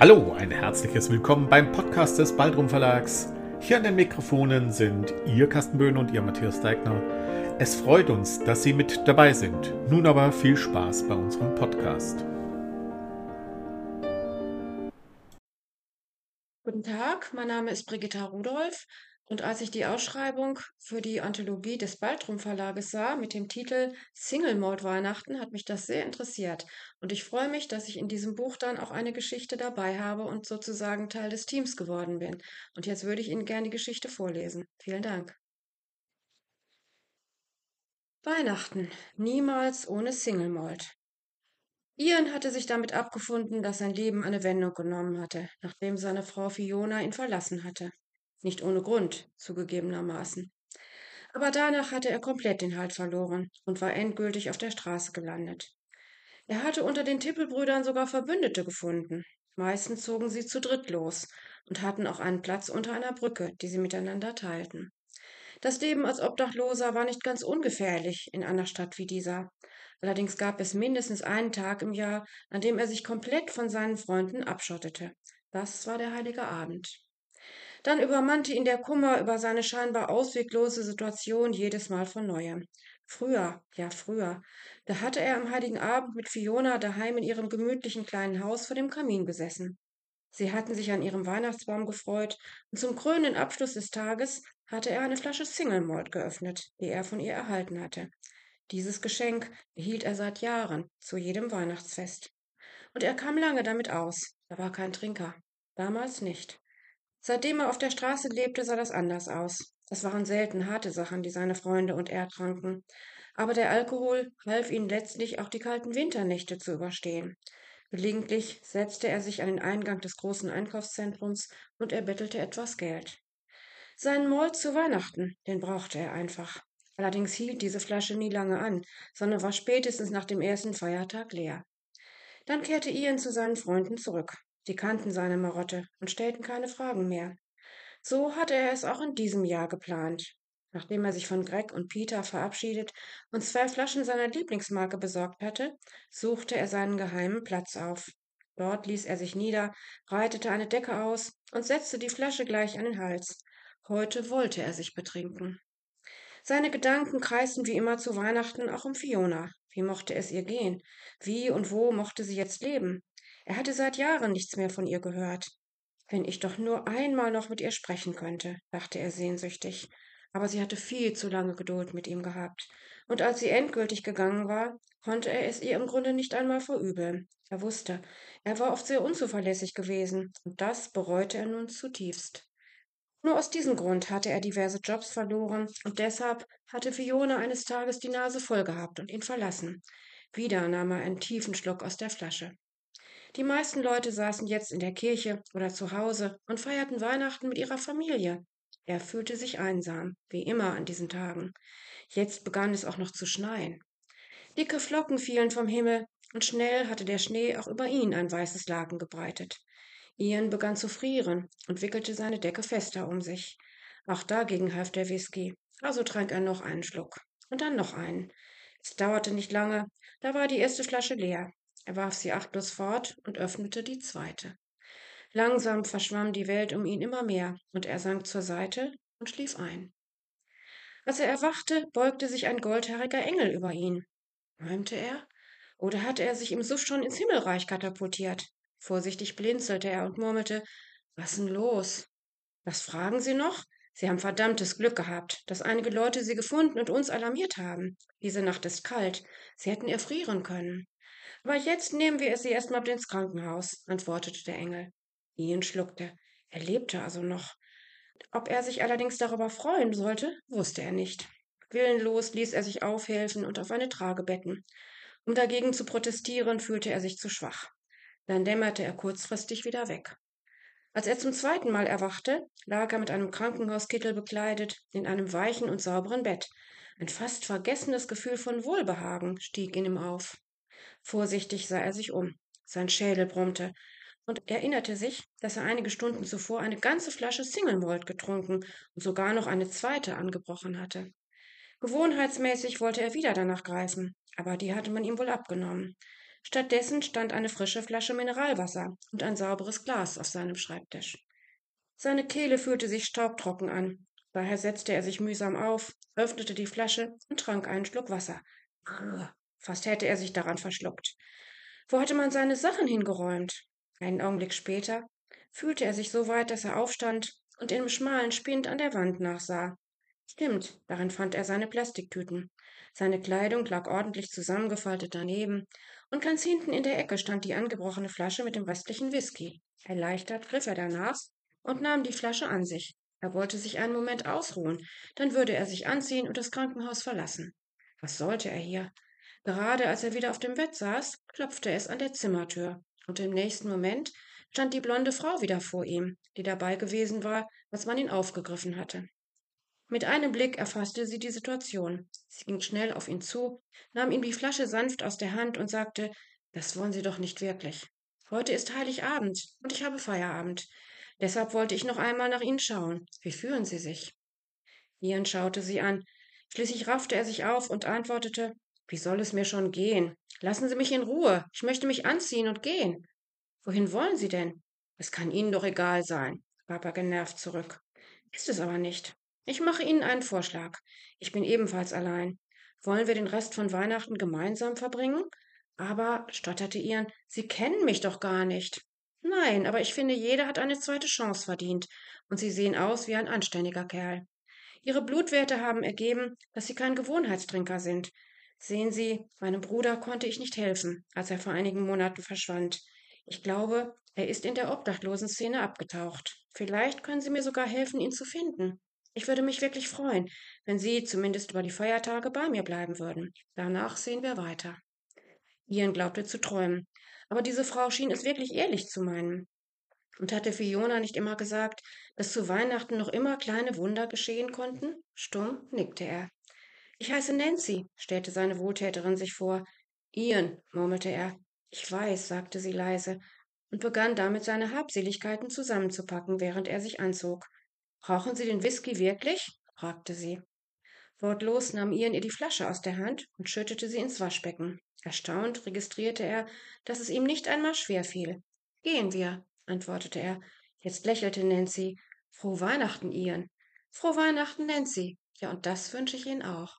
Hallo, ein herzliches Willkommen beim Podcast des Baldrum Verlags. Hier an den Mikrofonen sind Ihr Carsten Böhn und Ihr Matthias Deigner. Es freut uns, dass Sie mit dabei sind. Nun aber viel Spaß bei unserem Podcast. Guten Tag, mein Name ist Brigitta Rudolph und als ich die Ausschreibung für die Anthologie des Baltrum Verlages sah mit dem Titel Single Mode Weihnachten, hat mich das sehr interessiert. Und ich freue mich, dass ich in diesem Buch dann auch eine Geschichte dabei habe und sozusagen Teil des Teams geworden bin. Und jetzt würde ich Ihnen gerne die Geschichte vorlesen. Vielen Dank. Weihnachten. Niemals ohne Single Malt. Ian hatte sich damit abgefunden, dass sein Leben eine Wendung genommen hatte, nachdem seine Frau Fiona ihn verlassen hatte. Nicht ohne Grund, zugegebenermaßen. Aber danach hatte er komplett den Halt verloren und war endgültig auf der Straße gelandet. Er hatte unter den Tippelbrüdern sogar Verbündete gefunden. Meistens zogen sie zu dritt los und hatten auch einen Platz unter einer Brücke, die sie miteinander teilten. Das Leben als Obdachloser war nicht ganz ungefährlich in einer Stadt wie dieser. Allerdings gab es mindestens einen Tag im Jahr, an dem er sich komplett von seinen Freunden abschottete. Das war der heilige Abend. Dann übermannte ihn der Kummer über seine scheinbar ausweglose Situation jedes Mal von neuem. Früher, ja früher, da hatte er am heiligen Abend mit Fiona daheim in ihrem gemütlichen kleinen Haus vor dem Kamin gesessen. Sie hatten sich an ihrem Weihnachtsbaum gefreut, und zum krönenden Abschluss des Tages hatte er eine Flasche Single Malt geöffnet, die er von ihr erhalten hatte. Dieses Geschenk behielt er seit Jahren zu jedem Weihnachtsfest. Und er kam lange damit aus. Er war kein Trinker. Damals nicht. Seitdem er auf der Straße lebte, sah das anders aus. Das waren selten harte Sachen, die seine Freunde und er tranken. Aber der Alkohol half ihnen letztlich auch die kalten Winternächte zu überstehen. Gelegentlich setzte er sich an den Eingang des großen Einkaufszentrums und erbettelte etwas Geld. Seinen Moll zu Weihnachten, den brauchte er einfach. Allerdings hielt diese Flasche nie lange an, sondern war spätestens nach dem ersten Feiertag leer. Dann kehrte Ian zu seinen Freunden zurück. Die kannten seine Marotte und stellten keine Fragen mehr. So hatte er es auch in diesem Jahr geplant. Nachdem er sich von Greg und Peter verabschiedet und zwei Flaschen seiner Lieblingsmarke besorgt hatte, suchte er seinen geheimen Platz auf. Dort ließ er sich nieder, breitete eine Decke aus und setzte die Flasche gleich an den Hals. Heute wollte er sich betrinken. Seine Gedanken kreisten wie immer zu Weihnachten auch um Fiona. Wie mochte es ihr gehen? Wie und wo mochte sie jetzt leben? Er hatte seit Jahren nichts mehr von ihr gehört. Wenn ich doch nur einmal noch mit ihr sprechen könnte, dachte er sehnsüchtig. Aber sie hatte viel zu lange Geduld mit ihm gehabt. Und als sie endgültig gegangen war, konnte er es ihr im Grunde nicht einmal verübeln. Er wusste, er war oft sehr unzuverlässig gewesen, und das bereute er nun zutiefst. Nur aus diesem Grund hatte er diverse Jobs verloren, und deshalb hatte Fiona eines Tages die Nase voll gehabt und ihn verlassen. Wieder nahm er einen tiefen Schluck aus der Flasche. Die meisten Leute saßen jetzt in der Kirche oder zu Hause und feierten Weihnachten mit ihrer Familie. Er fühlte sich einsam, wie immer an diesen Tagen. Jetzt begann es auch noch zu schneien. Dicke Flocken fielen vom Himmel, und schnell hatte der Schnee auch über ihn ein weißes Laken gebreitet. Ian begann zu frieren und wickelte seine Decke fester um sich. Auch dagegen half der Whisky, also trank er noch einen Schluck und dann noch einen. Es dauerte nicht lange, da war die erste Flasche leer. Er warf sie achtlos fort und öffnete die zweite. Langsam verschwamm die Welt um ihn immer mehr, und er sank zur Seite und schlief ein. Als er erwachte, beugte sich ein goldhaariger Engel über ihn. Träumte er? Oder hatte er sich im Suff schon ins Himmelreich katapultiert? Vorsichtig blinzelte er und murmelte, was denn los? Was fragen Sie noch? Sie haben verdammtes Glück gehabt, dass einige Leute Sie gefunden und uns alarmiert haben. Diese Nacht ist kalt. Sie hätten erfrieren können. Aber jetzt nehmen wir sie erstmal ins Krankenhaus, antwortete der Engel. Ian schluckte. Er lebte also noch. Ob er sich allerdings darüber freuen sollte, wusste er nicht. Willenlos ließ er sich aufhelfen und auf eine Trage betten. Um dagegen zu protestieren, fühlte er sich zu schwach. Dann dämmerte er kurzfristig wieder weg. Als er zum zweiten Mal erwachte, lag er mit einem Krankenhauskittel bekleidet in einem weichen und sauberen Bett. Ein fast vergessenes Gefühl von Wohlbehagen stieg in ihm auf. Vorsichtig sah er sich um. Sein Schädel brummte und erinnerte sich, dass er einige Stunden zuvor eine ganze Flasche Single Malt getrunken und sogar noch eine zweite angebrochen hatte. Gewohnheitsmäßig wollte er wieder danach greifen, aber die hatte man ihm wohl abgenommen. Stattdessen stand eine frische Flasche Mineralwasser und ein sauberes Glas auf seinem Schreibtisch. Seine Kehle fühlte sich staubtrocken an. Daher setzte er sich mühsam auf, öffnete die Flasche und trank einen Schluck Wasser. Fast hätte er sich daran verschluckt. Wo hatte man seine Sachen hingeräumt? Einen Augenblick später fühlte er sich so weit, dass er aufstand und in dem schmalen Spind an der Wand nachsah. Stimmt, darin fand er seine Plastiktüten. Seine Kleidung lag ordentlich zusammengefaltet daneben, und ganz hinten in der Ecke stand die angebrochene Flasche mit dem restlichen Whisky. Erleichtert griff er danach und nahm die Flasche an sich. Er wollte sich einen Moment ausruhen, dann würde er sich anziehen und das Krankenhaus verlassen. Was sollte er hier? Gerade als er wieder auf dem Bett saß, klopfte es an der Zimmertür, und im nächsten Moment stand die blonde Frau wieder vor ihm, die dabei gewesen war, als man ihn aufgegriffen hatte. Mit einem Blick erfasste sie die Situation. Sie ging schnell auf ihn zu, nahm ihm die Flasche sanft aus der Hand und sagte, das wollen Sie doch nicht wirklich. Heute ist Heiligabend und ich habe Feierabend. Deshalb wollte ich noch einmal nach Ihnen schauen. Wie fühlen Sie sich? Ian schaute sie an. Schließlich raffte er sich auf und antwortete, wie soll es mir schon gehen? Lassen Sie mich in Ruhe. Ich möchte mich anziehen und gehen. Wohin wollen Sie denn? Es kann Ihnen doch egal sein, gab er genervt zurück. Ist es aber nicht. Ich mache Ihnen einen Vorschlag. Ich bin ebenfalls allein. Wollen wir den Rest von Weihnachten gemeinsam verbringen? Aber, stotterte Ian, Sie kennen mich doch gar nicht. Nein, aber ich finde, jeder hat eine zweite Chance verdient, und Sie sehen aus wie ein anständiger Kerl. Ihre Blutwerte haben ergeben, dass Sie kein Gewohnheitstrinker sind. Sehen Sie, meinem Bruder konnte ich nicht helfen, als er vor einigen Monaten verschwand. Ich glaube, er ist in der Obdachlosenszene abgetaucht. Vielleicht können Sie mir sogar helfen, ihn zu finden. Ich würde mich wirklich freuen, wenn Sie zumindest über die Feiertage bei mir bleiben würden. Danach sehen wir weiter. Ian glaubte zu träumen, aber diese Frau schien es wirklich ehrlich zu meinen. Und hatte Fiona nicht immer gesagt, dass zu Weihnachten noch immer kleine Wunder geschehen konnten? Stumm nickte er. Ich heiße Nancy, stellte seine Wohltäterin sich vor. Ian, murmelte er. Ich weiß, sagte sie leise und begann damit seine Habseligkeiten zusammenzupacken, während er sich anzog. Brauchen Sie den Whisky wirklich? fragte sie. Wortlos nahm Ian ihr die Flasche aus der Hand und schüttete sie ins Waschbecken. Erstaunt registrierte er, dass es ihm nicht einmal schwer fiel. Gehen wir, antwortete er. Jetzt lächelte Nancy. Frohe Weihnachten, Ian. Frohe Weihnachten, Nancy. Ja, und das wünsche ich Ihnen auch.